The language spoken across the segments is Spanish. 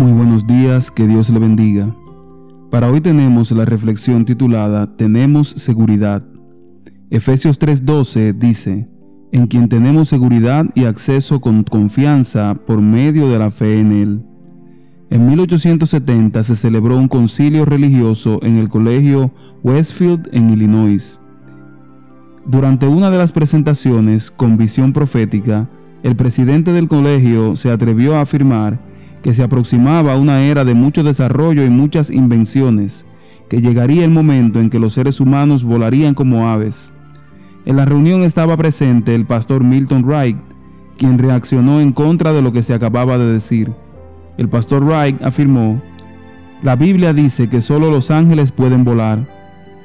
Muy buenos días, que Dios le bendiga. Para hoy tenemos la reflexión titulada Tenemos seguridad. Efesios 3:12 dice, en quien tenemos seguridad y acceso con confianza por medio de la fe en Él. En 1870 se celebró un concilio religioso en el colegio Westfield en Illinois. Durante una de las presentaciones con visión profética, el presidente del colegio se atrevió a afirmar que se aproximaba una era de mucho desarrollo y muchas invenciones, que llegaría el momento en que los seres humanos volarían como aves. En la reunión estaba presente el pastor Milton Wright, quien reaccionó en contra de lo que se acababa de decir. El pastor Wright afirmó, la Biblia dice que solo los ángeles pueden volar.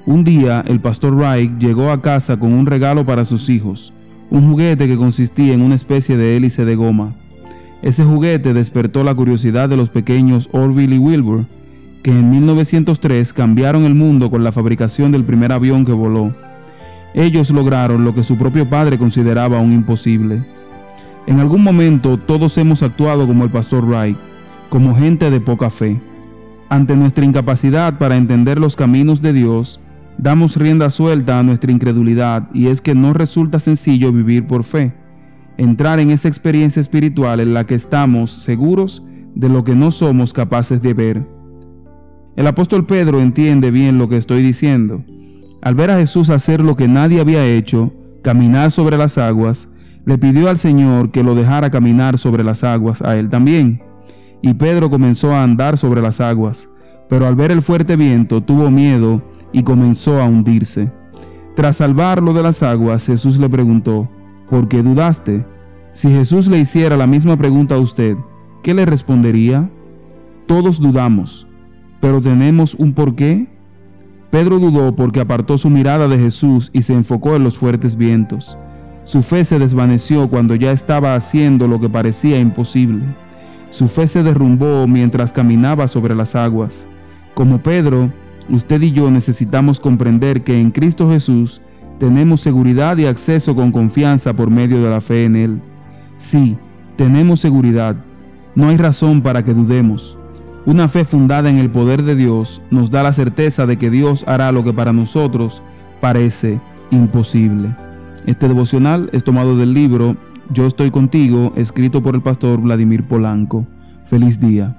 Un día el pastor Wright llegó a casa con un regalo para sus hijos, un juguete que consistía en una especie de hélice de goma. Ese juguete despertó la curiosidad de los pequeños Orville y Wilbur, que en 1903 cambiaron el mundo con la fabricación del primer avión que voló. Ellos lograron lo que su propio padre consideraba un imposible. En algún momento todos hemos actuado como el pastor Wright como gente de poca fe. Ante nuestra incapacidad para entender los caminos de Dios, damos rienda suelta a nuestra incredulidad y es que no resulta sencillo vivir por fe, entrar en esa experiencia espiritual en la que estamos seguros de lo que no somos capaces de ver. El apóstol Pedro entiende bien lo que estoy diciendo. Al ver a Jesús hacer lo que nadie había hecho, caminar sobre las aguas, le pidió al Señor que lo dejara caminar sobre las aguas a él también y Pedro comenzó a andar sobre las aguas, pero al ver el fuerte viento tuvo miedo y comenzó a hundirse. Tras salvarlo de las aguas, Jesús le preguntó, ¿por qué dudaste? Si Jesús le hiciera la misma pregunta a usted, ¿qué le respondería? Todos dudamos, pero tenemos un por qué. Pedro dudó porque apartó su mirada de Jesús y se enfocó en los fuertes vientos. Su fe se desvaneció cuando ya estaba haciendo lo que parecía imposible. Su fe se derrumbó mientras caminaba sobre las aguas. Como Pedro, usted y yo necesitamos comprender que en Cristo Jesús tenemos seguridad y acceso con confianza por medio de la fe en Él. Sí, tenemos seguridad. No hay razón para que dudemos. Una fe fundada en el poder de Dios nos da la certeza de que Dios hará lo que para nosotros parece imposible. Este devocional es tomado del libro yo estoy contigo, escrito por el pastor Vladimir Polanco. Feliz día.